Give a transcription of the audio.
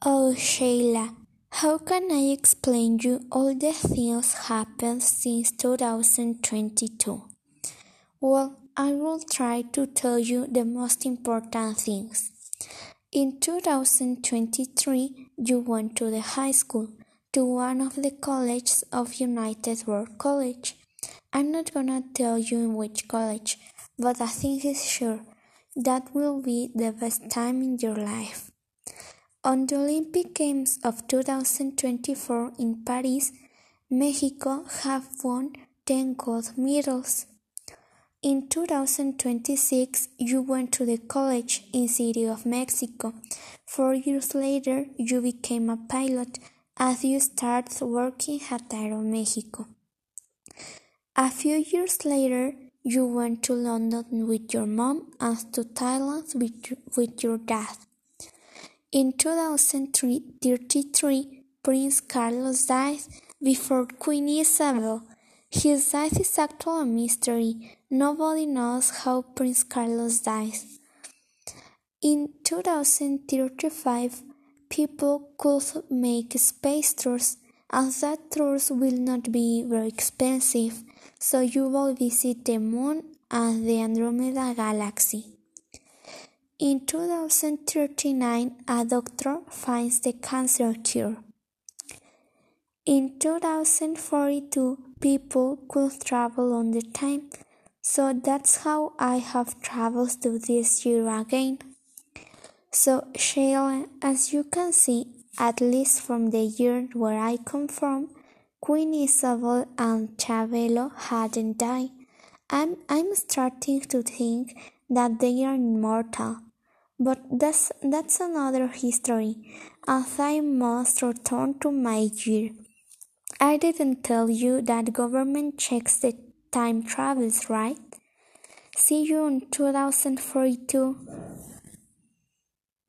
Oh, Sheila, how can I explain you all the things happened since 2022? Well, I will try to tell you the most important things. In 2023, you went to the high school, to one of the colleges of United World College. I'm not gonna tell you in which college, but I think it's sure that will be the best time in your life. On the Olympic Games of 2024 in Paris, Mexico have won 10 gold medals. In 2026, you went to the college in City of Mexico. Four years later, you became a pilot as you started working at Aero Mexico. A few years later, you went to London with your mom and to Thailand with, with your dad. In 2033, Prince Carlos died before Queen Isabel. His death is actually a mystery. Nobody knows how Prince Carlos died. In 2035, people could make space tours, and that tours will not be very expensive, so you will visit the moon and the Andromeda galaxy. In 2039, a doctor finds the cancer cure. In 2042, people could travel on the time, so that's how I have traveled to this year again. So, Sheila, as you can see, at least from the year where I come from, Queen Isabel and Chabelo hadn't died, and I'm starting to think that they are immortal. But that's, that's another history, as I must return to my year. I didn't tell you that government checks the time travels, right? See you in 2042.